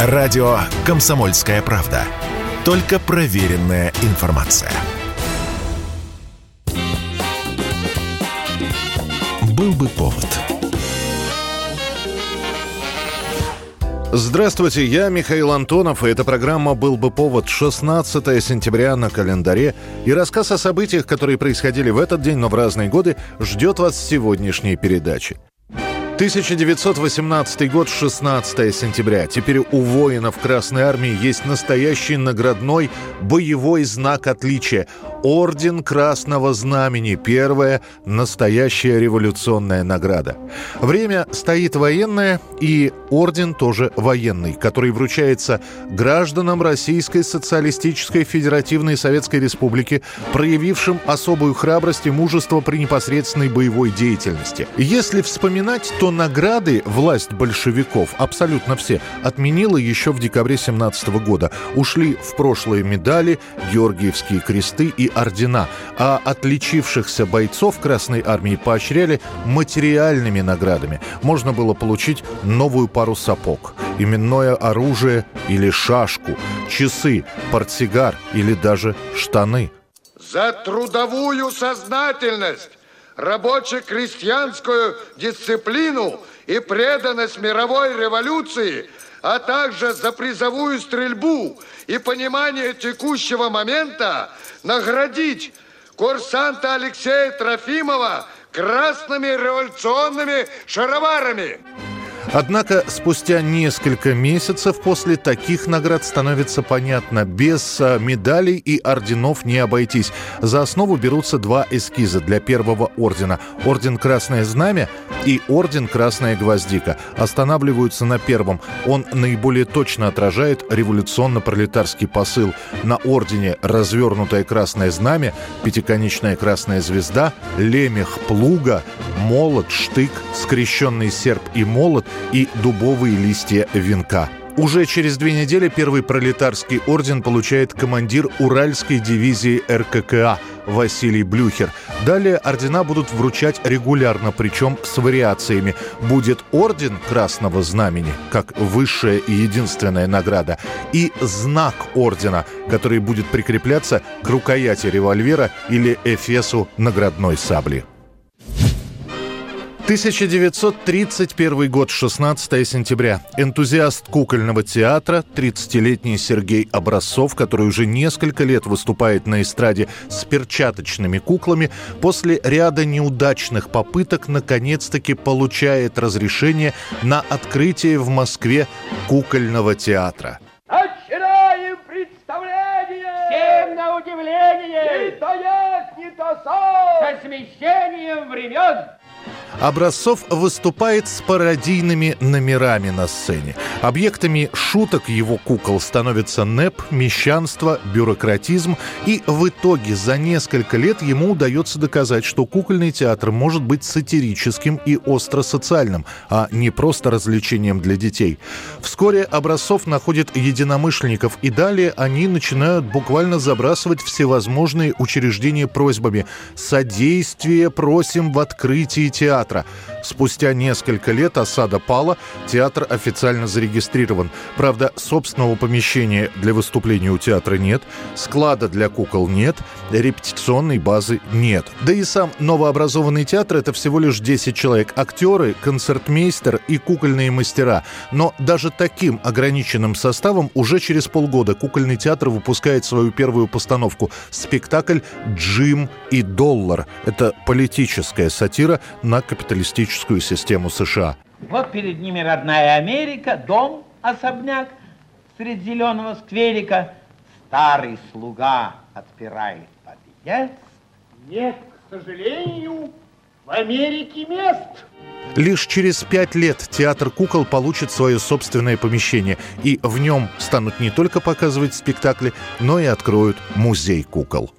Радио «Комсомольская правда». Только проверенная информация. Был бы повод. Здравствуйте, я Михаил Антонов, и эта программа «Был бы повод» 16 сентября на календаре. И рассказ о событиях, которые происходили в этот день, но в разные годы, ждет вас в сегодняшней передаче. 1918 год, 16 сентября. Теперь у воинов Красной Армии есть настоящий наградной боевой знак отличия. Орден Красного Знамени. Первая настоящая революционная награда. Время стоит военное, и орден тоже военный, который вручается гражданам Российской Социалистической Федеративной Советской Республики, проявившим особую храбрость и мужество при непосредственной боевой деятельности. Если вспоминать, то награды власть большевиков, абсолютно все, отменила еще в декабре 17 года. Ушли в прошлые медали, Георгиевские кресты и ордена, а отличившихся бойцов Красной Армии поощряли материальными наградами. Можно было получить новую пару сапог, именное оружие или шашку, часы, портсигар или даже штаны. За трудовую сознательность рабоче-крестьянскую дисциплину и преданность мировой революции, а также за призовую стрельбу и понимание текущего момента наградить курсанта Алексея Трофимова красными революционными шароварами. Однако спустя несколько месяцев после таких наград становится понятно, без а, медалей и орденов не обойтись. За основу берутся два эскиза для первого ордена. Орден Красное Знамя и Орден Красная Гвоздика. Останавливаются на первом. Он наиболее точно отражает революционно-пролетарский посыл. На ордене развернутое Красное Знамя, пятиконечная Красная Звезда, лемех плуга, молот, штык, скрещенный серп и молот – и дубовые листья венка. Уже через две недели первый пролетарский орден получает командир Уральской дивизии РККА Василий Блюхер. Далее ордена будут вручать регулярно, причем с вариациями. Будет орден Красного Знамени, как высшая и единственная награда, и знак ордена, который будет прикрепляться к рукояти револьвера или эфесу наградной сабли. 1931 год, 16 сентября. Энтузиаст кукольного театра, 30-летний Сергей Образцов, который уже несколько лет выступает на эстраде с перчаточными куклами, после ряда неудачных попыток наконец-таки получает разрешение на открытие в Москве кукольного театра. Начинаем представление! Всем на удивление! Не то есть, не то сон! Со смещением времен! Образцов выступает с пародийными номерами на сцене. Объектами шуток его кукол становятся НЭП, мещанство, бюрократизм, и в итоге за несколько лет ему удается доказать, что кукольный театр может быть сатирическим и остро-социальным, а не просто развлечением для детей. Вскоре Образцов находит единомышленников, и далее они начинают буквально забрасывать всевозможные учреждения просьбами «Содействие просим в открытии театра». Спустя несколько лет осада пала, театр официально зарегистрирован. Правда, собственного помещения для выступления у театра нет, склада для кукол нет, репетиционной базы нет. Да и сам новообразованный театр – это всего лишь 10 человек. Актеры, концертмейстер и кукольные мастера. Но даже таким ограниченным составом уже через полгода кукольный театр выпускает свою первую постановку – спектакль «Джим и доллар». Это политическая сатира на капиталистическую систему США. Вот перед ними родная Америка, дом, особняк, среди зеленого скверика. Старый слуга отпирает подъезд. Нет, к сожалению, в Америке мест. Лишь через пять лет театр кукол получит свое собственное помещение, и в нем станут не только показывать спектакли, но и откроют музей кукол.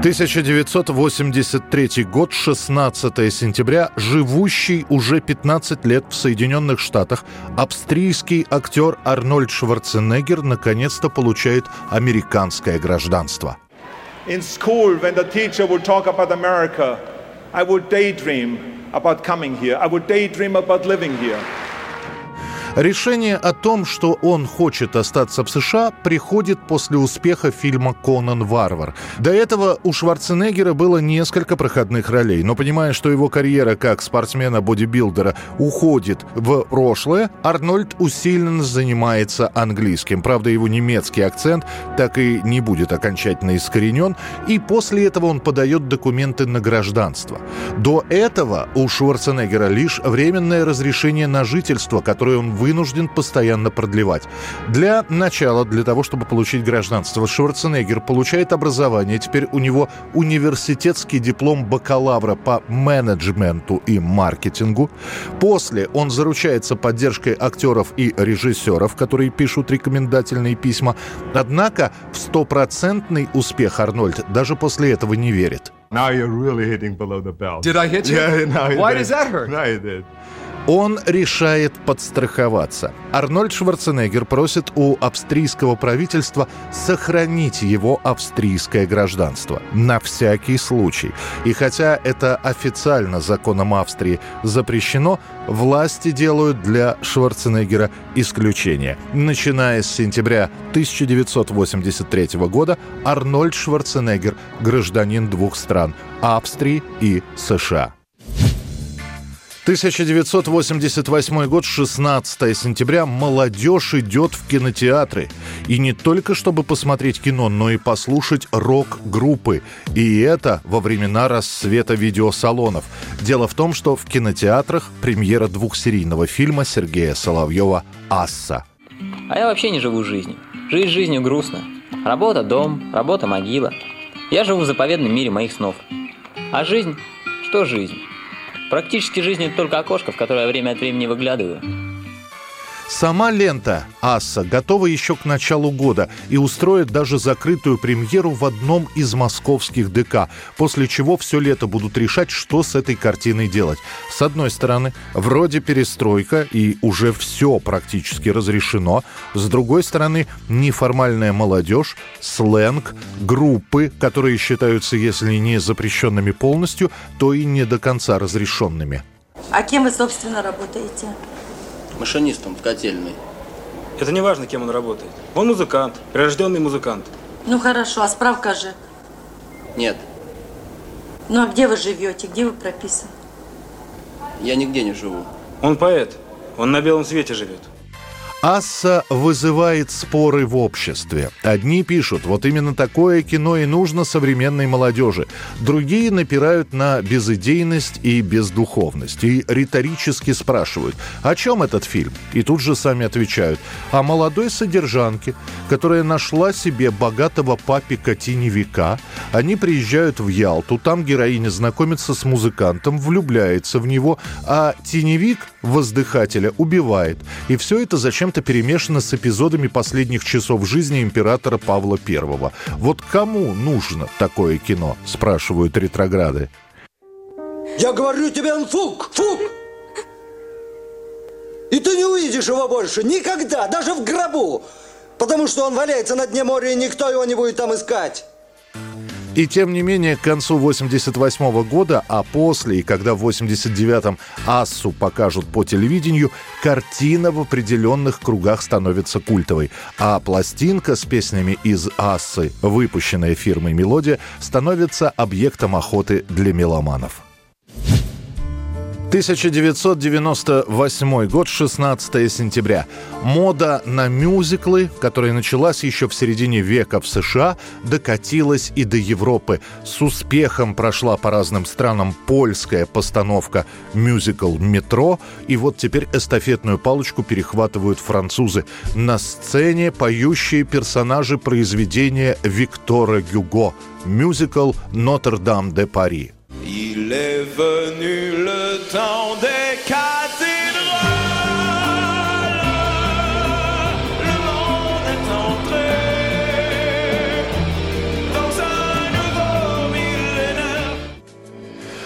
1983 год, 16 сентября, живущий уже 15 лет в Соединенных Штатах, австрийский актер Арнольд Шварценеггер наконец-то получает американское гражданство. In school, when the teacher would talk about America, I would daydream about coming here. I would daydream about living here. Решение о том, что он хочет остаться в США, приходит после успеха фильма «Конан Варвар». До этого у Шварценеггера было несколько проходных ролей, но понимая, что его карьера как спортсмена-бодибилдера уходит в прошлое, Арнольд усиленно занимается английским. Правда, его немецкий акцент так и не будет окончательно искоренен, и после этого он подает документы на гражданство. До этого у Шварценеггера лишь временное разрешение на жительство, которое он вынужден постоянно продлевать. Для начала, для того, чтобы получить гражданство, Шварценеггер получает образование. Теперь у него университетский диплом бакалавра по менеджменту и маркетингу. После он заручается поддержкой актеров и режиссеров, которые пишут рекомендательные письма. Однако в стопроцентный успех Арнольд даже после этого не верит. Now you're really hitting below the belt. Did I hit you? Yeah, now you Why did. does that hurt? Now you did. Он решает подстраховаться. Арнольд Шварценеггер просит у австрийского правительства сохранить его австрийское гражданство. На всякий случай. И хотя это официально законом Австрии запрещено, власти делают для Шварценеггера исключение. Начиная с сентября 1983 года Арнольд Шварценеггер – гражданин двух стран – Австрии и США. 1988 год, 16 сентября. Молодежь идет в кинотеатры. И не только чтобы посмотреть кино, но и послушать рок-группы. И это во времена расцвета видеосалонов. Дело в том, что в кинотеатрах премьера двухсерийного фильма Сергея Соловьева «Асса». А я вообще не живу жизнью. Жить жизнью грустно. Работа – дом, работа – могила. Я живу в заповедном мире моих снов. А жизнь? Что жизнь? Практически жизнь – это только окошко, в которое время от времени выглядываю. Сама лента «Асса» готова еще к началу года и устроит даже закрытую премьеру в одном из московских ДК, после чего все лето будут решать, что с этой картиной делать. С одной стороны, вроде перестройка и уже все практически разрешено. С другой стороны, неформальная молодежь, сленг, группы, которые считаются, если не запрещенными полностью, то и не до конца разрешенными. А кем вы, собственно, работаете? Машинистом в котельной. Это не важно, кем он работает. Он музыкант, прирожденный музыкант. Ну хорошо, а справка же? Нет, Ну а где вы живете? Где вы прописаны? я нигде не живу. Он поэт. Он на белом свете живет. Асса вызывает споры в обществе. Одни пишут, вот именно такое кино и нужно современной молодежи. Другие напирают на безыдейность и бездуховность. И риторически спрашивают, о чем этот фильм? И тут же сами отвечают, о молодой содержанке, которая нашла себе богатого папика-теневика. Они приезжают в Ялту, там героиня знакомится с музыкантом, влюбляется в него, а теневик воздыхателя убивает. И все это зачем-то перемешано с эпизодами последних часов жизни императора Павла I. Вот кому нужно такое кино, спрашивают ретрограды. Я говорю тебе, он фук, фук! И ты не увидишь его больше никогда, даже в гробу, потому что он валяется на дне моря, и никто его не будет там искать. И тем не менее, к концу 88 года, а после, и когда в 89-м «Ассу» покажут по телевидению, картина в определенных кругах становится культовой. А пластинка с песнями из «Ассы», выпущенная фирмой «Мелодия», становится объектом охоты для меломанов. 1998 год, 16 сентября. Мода на мюзиклы, которая началась еще в середине века в США, докатилась и до Европы. С успехом прошла по разным странам польская постановка мюзикл «Метро». И вот теперь эстафетную палочку перехватывают французы. На сцене поющие персонажи произведения Виктора Гюго. Мюзикл «Нотр-Дам де Пари». Il est venu le temps des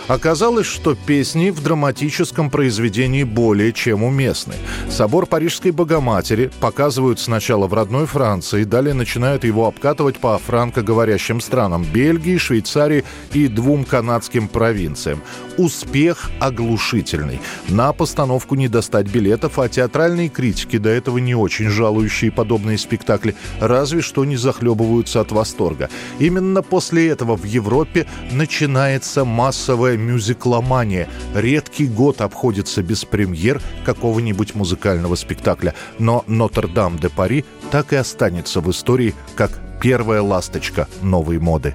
Оказалось, что песни в драматическом произведении более чем уместны. Собор Парижской Богоматери показывают сначала в родной Франции, далее начинают его обкатывать по франкоговорящим странам – Бельгии, Швейцарии и двум канадским провинциям. Успех оглушительный. На постановку не достать билетов, а театральные критики, до этого не очень жалующие подобные спектакли, разве что не захлебываются от восторга. Именно после этого в Европе начинается массовая мюзикломания. Редкий год обходится без премьер какого-нибудь музыкального спектакля, но «Нотр-Дам-де-Пари» так и останется в истории как первая ласточка новой моды.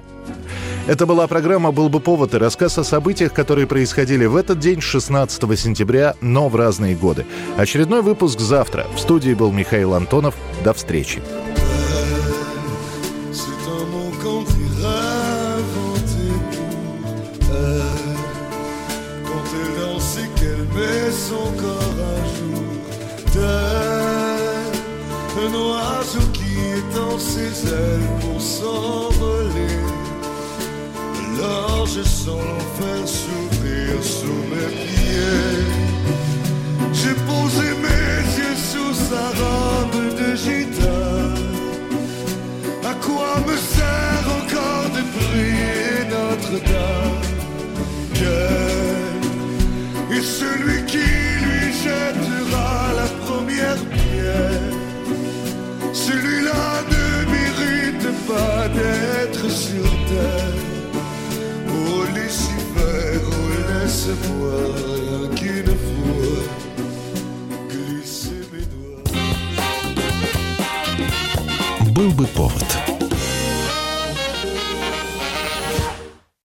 Это была программа «Был бы повод» и рассказ о событиях, которые происходили в этот день, 16 сентября, но в разные годы. Очередной выпуск завтра. В студии был Михаил Антонов. До встречи. Met son corps à jour. Un oiseau qui étend ses ailes pour s'envoler. Alors je sens l'enfer sous d'être sur terre. Oh Lucifer, oh laisse-moi rien qu'une fois